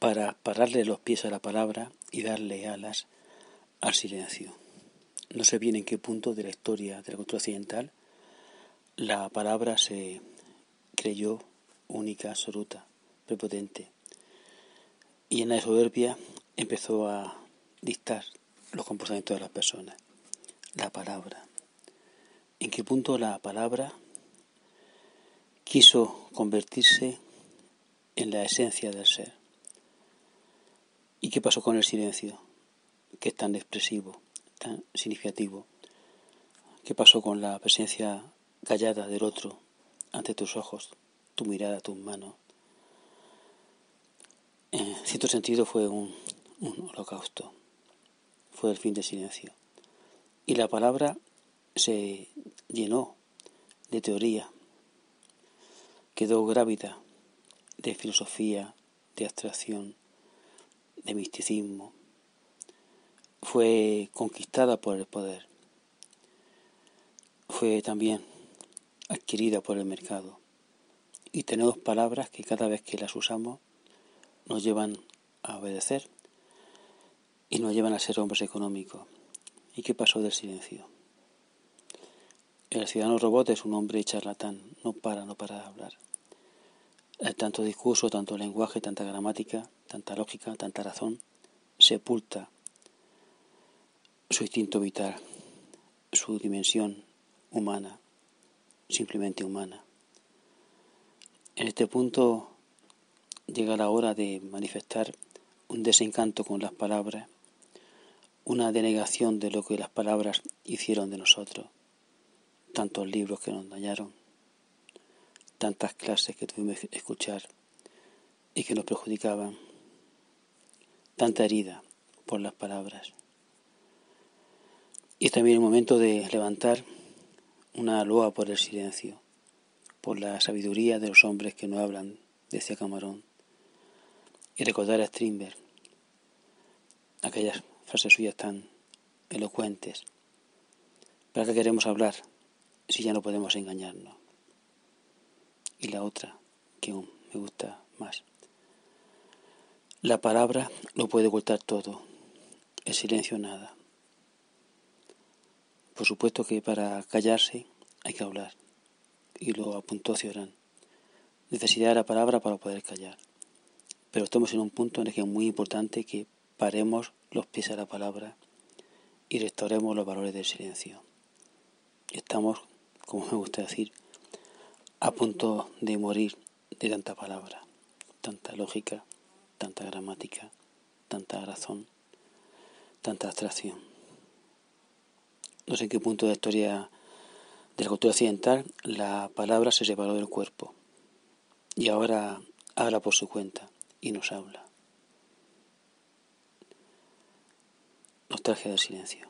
para pararle los pies a la palabra y darle alas al silencio. No sé bien en qué punto de la historia de la cultura occidental la palabra se creyó única, absoluta, prepotente. Y en la soberbia empezó a dictar los comportamientos de las personas. La palabra. ¿En qué punto la palabra quiso convertirse en la esencia del ser? ¿Y qué pasó con el silencio, que es tan expresivo, tan significativo? ¿Qué pasó con la presencia callada del otro ante tus ojos, tu mirada, tus manos? En cierto sentido fue un, un holocausto, fue el fin del silencio. Y la palabra se llenó de teoría, quedó grávida de filosofía, de abstracción, de misticismo, fue conquistada por el poder, fue también adquirida por el mercado. Y tenemos palabras que cada vez que las usamos nos llevan a obedecer y nos llevan a ser hombres económicos. ¿Y qué pasó del silencio? El ciudadano robot es un hombre charlatán, no para, no para de hablar. Hay tanto discurso, tanto lenguaje, tanta gramática, tanta lógica, tanta razón, sepulta su instinto vital, su dimensión humana, simplemente humana. En este punto llega la hora de manifestar un desencanto con las palabras, una denegación de lo que las palabras hicieron de nosotros tantos libros que nos dañaron, tantas clases que tuvimos que escuchar y que nos perjudicaban, tanta herida por las palabras. Y también el momento de levantar una loa por el silencio, por la sabiduría de los hombres que no hablan, decía Camarón, y recordar a Strindberg aquellas frases suyas tan elocuentes. ¿Para qué queremos hablar si ya no podemos engañarnos. Y la otra, que aún me gusta más. La palabra lo puede ocultar todo, el silencio nada. Por supuesto que para callarse hay que hablar, y lo apuntó Ciorán. Necesidad de la palabra para poder callar. Pero estamos en un punto en el que es muy importante que paremos los pies a la palabra y restauremos los valores del silencio. Estamos como me gusta decir, a punto de morir de tanta palabra, tanta lógica, tanta gramática, tanta razón, tanta abstracción. No sé en qué punto de la historia de la cultura occidental la palabra se separó del cuerpo y ahora habla por su cuenta y nos habla. Nostalgia del silencio.